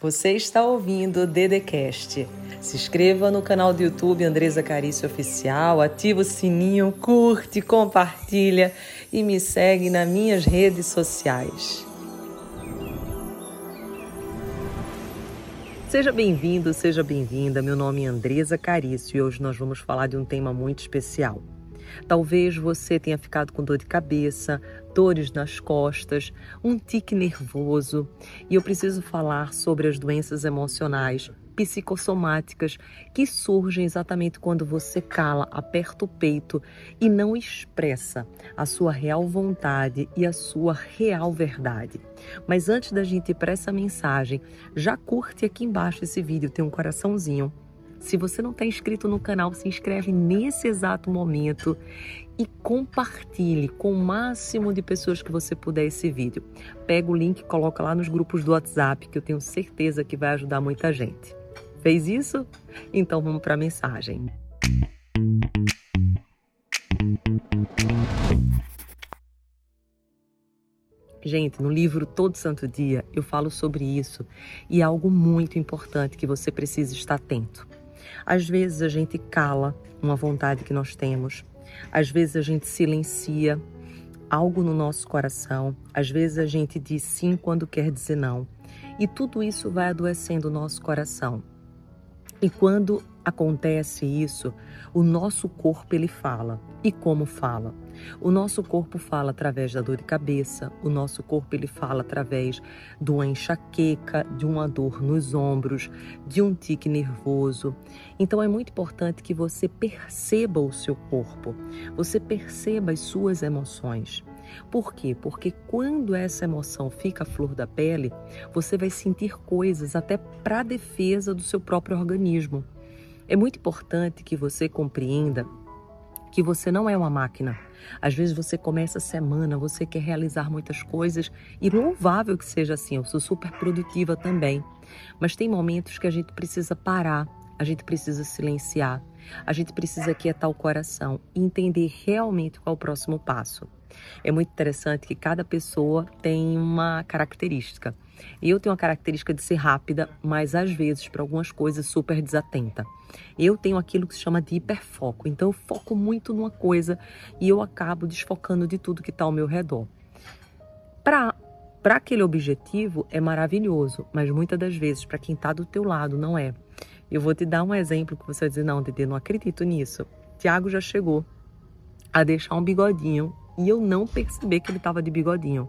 Você está ouvindo o Dedecast. Se inscreva no canal do YouTube Andresa Carício Oficial, ativa o sininho, curte, compartilha e me segue nas minhas redes sociais. Seja bem-vindo, seja bem-vinda. Meu nome é Andresa Carício e hoje nós vamos falar de um tema muito especial. Talvez você tenha ficado com dor de cabeça, dores nas costas, um tique nervoso. E eu preciso falar sobre as doenças emocionais psicossomáticas que surgem exatamente quando você cala, aperta o peito e não expressa a sua real vontade e a sua real verdade. Mas antes da gente ir para essa mensagem, já curte aqui embaixo esse vídeo, tem um coraçãozinho se você não está inscrito no canal, se inscreve nesse exato momento e compartilhe com o máximo de pessoas que você puder esse vídeo. Pega o link e coloca lá nos grupos do WhatsApp, que eu tenho certeza que vai ajudar muita gente. Fez isso? Então vamos para a mensagem. Gente, no livro Todo Santo Dia eu falo sobre isso e é algo muito importante que você precisa estar atento. Às vezes a gente cala uma vontade que nós temos, às vezes a gente silencia algo no nosso coração, às vezes a gente diz sim quando quer dizer não. E tudo isso vai adoecendo o nosso coração. E quando acontece isso, o nosso corpo ele fala. E como fala? O nosso corpo fala através da dor de cabeça, o nosso corpo ele fala através de uma enxaqueca, de uma dor nos ombros, de um tique nervoso. Então é muito importante que você perceba o seu corpo, você perceba as suas emoções. Por quê? Porque quando essa emoção fica à flor da pele, você vai sentir coisas até para defesa do seu próprio organismo. É muito importante que você compreenda que você não é uma máquina. Às vezes você começa a semana, você quer realizar muitas coisas e louvável que seja assim, eu sou super produtiva também. Mas tem momentos que a gente precisa parar, a gente precisa silenciar, a gente precisa quietar o coração e entender realmente qual é o próximo passo. É muito interessante que cada pessoa tem uma característica. Eu tenho a característica de ser rápida, mas às vezes, para algumas coisas, super desatenta. Eu tenho aquilo que se chama de hiperfoco, então eu foco muito numa coisa e eu acabo desfocando de tudo que está ao meu redor. Para para aquele objetivo é maravilhoso, mas muitas das vezes para quem está do teu lado não é. Eu vou te dar um exemplo que você vai dizer, não, Dede, não acredito nisso. Tiago já chegou a deixar um bigodinho e eu não percebi que ele estava de bigodinho.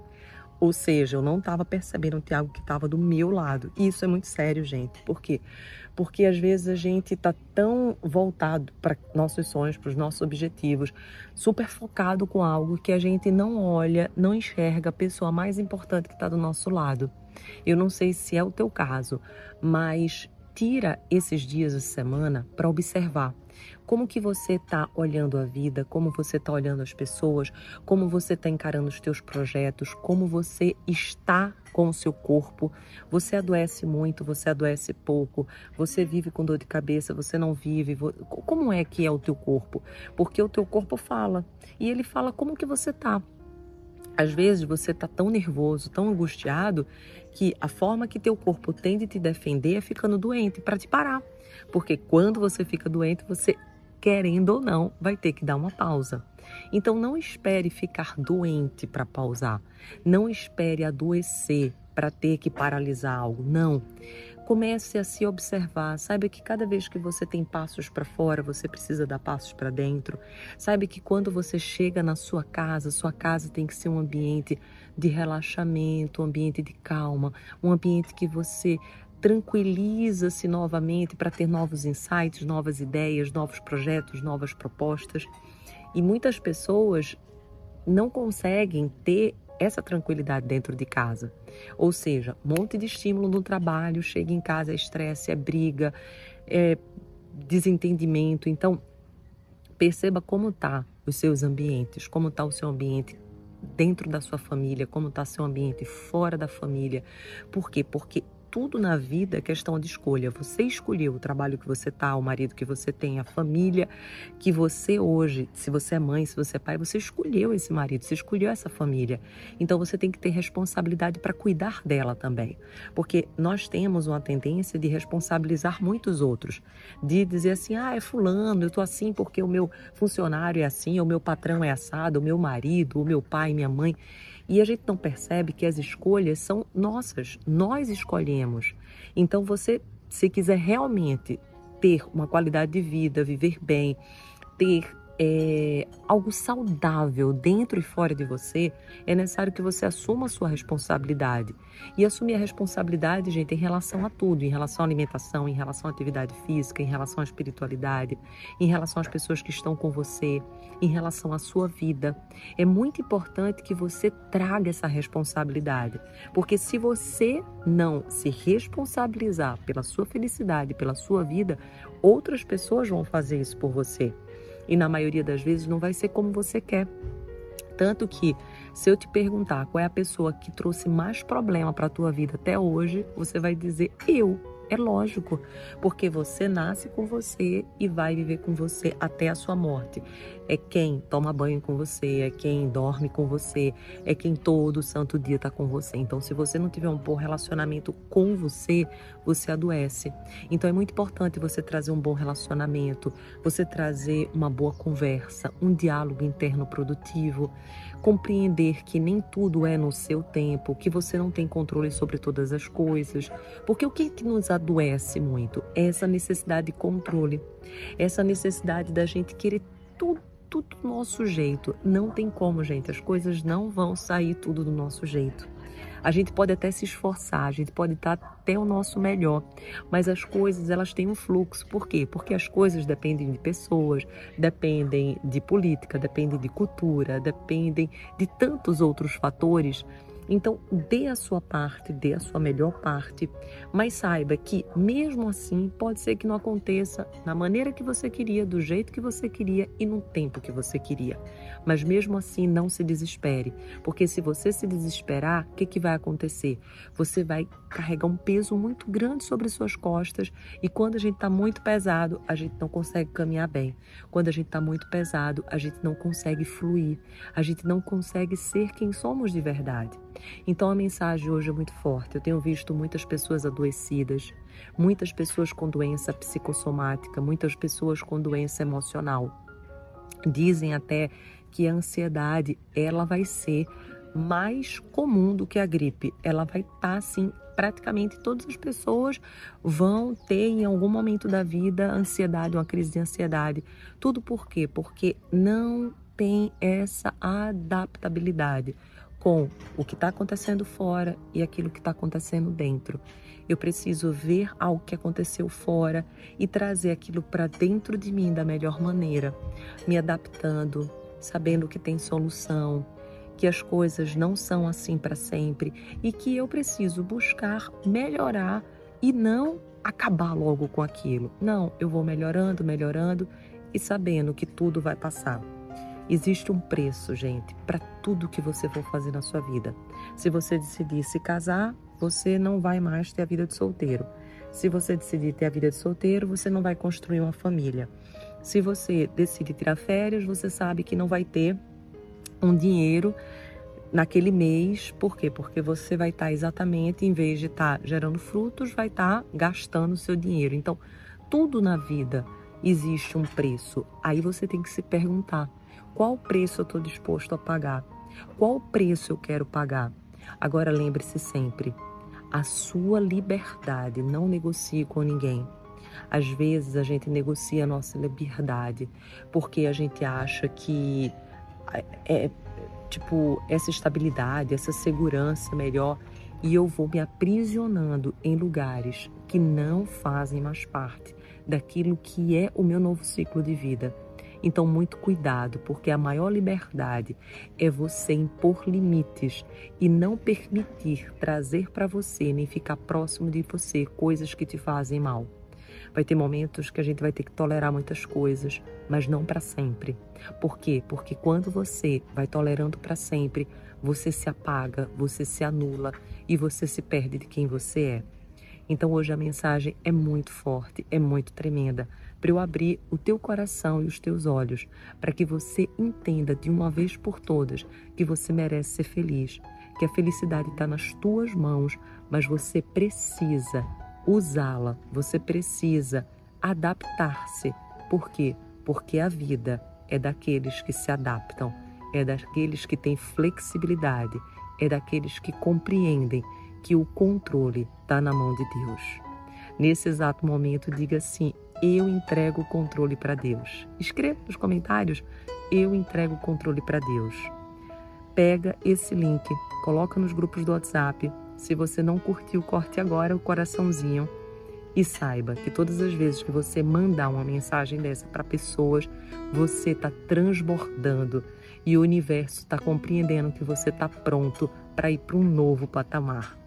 Ou seja, eu não estava percebendo o Tiago que estava do meu lado. E isso é muito sério, gente. Por quê? Porque às vezes a gente está tão voltado para nossos sonhos, para os nossos objetivos, super focado com algo que a gente não olha, não enxerga a pessoa mais importante que está do nosso lado. Eu não sei se é o teu caso, mas tira esses dias da semana para observar como que você está olhando a vida, como você está olhando as pessoas, como você está encarando os teus projetos, como você está com o seu corpo. Você adoece muito, você adoece pouco, você vive com dor de cabeça, você não vive. Como é que é o teu corpo? Porque o teu corpo fala e ele fala como que você está. Às vezes você está tão nervoso, tão angustiado, que a forma que teu corpo tem de te defender é ficando doente para te parar. Porque quando você fica doente, você, querendo ou não, vai ter que dar uma pausa. Então não espere ficar doente para pausar. Não espere adoecer para ter que paralisar algo. Não. Comece a se observar. Saiba que cada vez que você tem passos para fora, você precisa dar passos para dentro. Saiba que quando você chega na sua casa, sua casa tem que ser um ambiente de relaxamento, um ambiente de calma, um ambiente que você tranquiliza-se novamente para ter novos insights, novas ideias, novos projetos, novas propostas. E muitas pessoas não conseguem ter essa tranquilidade dentro de casa. Ou seja, monte de estímulo no trabalho, chega em casa é estresse, é briga, é desentendimento. Então, perceba como tá os seus ambientes, como está o seu ambiente dentro da sua família, como está seu ambiente fora da família. Por quê? Porque tudo na vida é questão de escolha. Você escolheu o trabalho que você tá, o marido que você tem, a família que você hoje, se você é mãe, se você é pai, você escolheu esse marido, você escolheu essa família. Então você tem que ter responsabilidade para cuidar dela também. Porque nós temos uma tendência de responsabilizar muitos outros, de dizer assim: "Ah, é fulano, eu tô assim porque o meu funcionário é assim, o meu patrão é assado, o meu marido, o meu pai, minha mãe". E a gente não percebe que as escolhas são nossas, nós escolhemos. Então, você, se quiser realmente ter uma qualidade de vida, viver bem, ter é, algo saudável dentro e fora de você, é necessário que você assuma a sua responsabilidade. E assumir a responsabilidade, gente, em relação a tudo, em relação à alimentação, em relação à atividade física, em relação à espiritualidade, em relação às pessoas que estão com você, em relação à sua vida. É muito importante que você traga essa responsabilidade, porque se você não se responsabilizar pela sua felicidade, pela sua vida, outras pessoas vão fazer isso por você e na maioria das vezes não vai ser como você quer. Tanto que, se eu te perguntar qual é a pessoa que trouxe mais problema para a tua vida até hoje, você vai dizer eu. É lógico, porque você nasce com você e vai viver com você até a sua morte. É quem toma banho com você, é quem dorme com você, é quem todo santo dia está com você. Então, se você não tiver um bom relacionamento com você, você adoece. Então, é muito importante você trazer um bom relacionamento, você trazer uma boa conversa, um diálogo interno produtivo compreender que nem tudo é no seu tempo, que você não tem controle sobre todas as coisas. Porque o que, que nos adoece muito é essa necessidade de controle, essa necessidade da gente querer tudo tudo do nosso jeito. Não tem como, gente. As coisas não vão sair tudo do nosso jeito. A gente pode até se esforçar, a gente pode estar até o nosso melhor, mas as coisas elas têm um fluxo. Por quê? Porque as coisas dependem de pessoas, dependem de política, dependem de cultura, dependem de tantos outros fatores então, dê a sua parte, dê a sua melhor parte, mas saiba que, mesmo assim, pode ser que não aconteça na maneira que você queria, do jeito que você queria e no tempo que você queria. Mas, mesmo assim, não se desespere, porque se você se desesperar, o que, que vai acontecer? Você vai carregar um peso muito grande sobre suas costas e quando a gente está muito pesado, a gente não consegue caminhar bem. Quando a gente está muito pesado, a gente não consegue fluir, a gente não consegue ser quem somos de verdade. Então a mensagem hoje é muito forte. Eu tenho visto muitas pessoas adoecidas, muitas pessoas com doença psicossomática, muitas pessoas com doença emocional. Dizem até que a ansiedade ela vai ser mais comum do que a gripe. Ela vai estar tá, assim, praticamente todas as pessoas vão ter em algum momento da vida ansiedade, uma crise de ansiedade. Tudo por quê? Porque não tem essa adaptabilidade com o que está acontecendo fora e aquilo que está acontecendo dentro. Eu preciso ver algo que aconteceu fora e trazer aquilo para dentro de mim da melhor maneira, me adaptando, sabendo que tem solução, que as coisas não são assim para sempre e que eu preciso buscar melhorar e não acabar logo com aquilo. Não, eu vou melhorando, melhorando e sabendo que tudo vai passar. Existe um preço, gente, para tudo que você for fazer na sua vida. Se você decidir se casar, você não vai mais ter a vida de solteiro. Se você decidir ter a vida de solteiro, você não vai construir uma família. Se você decidir tirar férias, você sabe que não vai ter um dinheiro naquele mês. Por quê? Porque você vai estar exatamente, em vez de estar gerando frutos, vai estar gastando seu dinheiro. Então, tudo na vida existe um preço. Aí você tem que se perguntar: qual preço eu estou disposto a pagar? Qual preço eu quero pagar? Agora lembre-se sempre: a sua liberdade não negocie com ninguém. Às vezes a gente negocia a nossa liberdade porque a gente acha que é, é tipo essa estabilidade, essa segurança melhor e eu vou me aprisionando em lugares que não fazem mais parte daquilo que é o meu novo ciclo de vida. Então, muito cuidado, porque a maior liberdade é você impor limites e não permitir trazer para você, nem ficar próximo de você, coisas que te fazem mal. Vai ter momentos que a gente vai ter que tolerar muitas coisas, mas não para sempre. Por quê? Porque quando você vai tolerando para sempre, você se apaga, você se anula e você se perde de quem você é. Então hoje a mensagem é muito forte, é muito tremenda, para eu abrir o teu coração e os teus olhos, para que você entenda de uma vez por todas que você merece ser feliz, que a felicidade está nas tuas mãos, mas você precisa usá-la, você precisa adaptar-se. Por quê? Porque a vida é daqueles que se adaptam, é daqueles que têm flexibilidade, é daqueles que compreendem que o controle está na mão de Deus. Nesse exato momento, diga assim: Eu entrego o controle para Deus. Escreva nos comentários: Eu entrego o controle para Deus. Pega esse link, coloca nos grupos do WhatsApp. Se você não curtiu, corte agora o coraçãozinho e saiba que todas as vezes que você mandar uma mensagem dessa para pessoas, você está transbordando e o universo está compreendendo que você está pronto para ir para um novo patamar.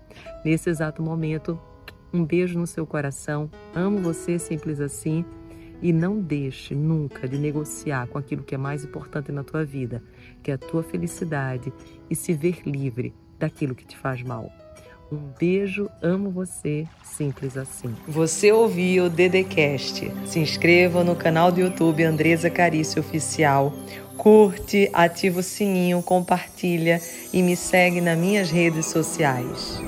Nesse exato momento, um beijo no seu coração. Amo você simples assim. E não deixe nunca de negociar com aquilo que é mais importante na tua vida, que é a tua felicidade e se ver livre daquilo que te faz mal. Um beijo, amo você, simples assim. Você ouviu o Dedecast. Se inscreva no canal do YouTube Andresa Carício Oficial. Curte, ativa o sininho, compartilha e me segue nas minhas redes sociais.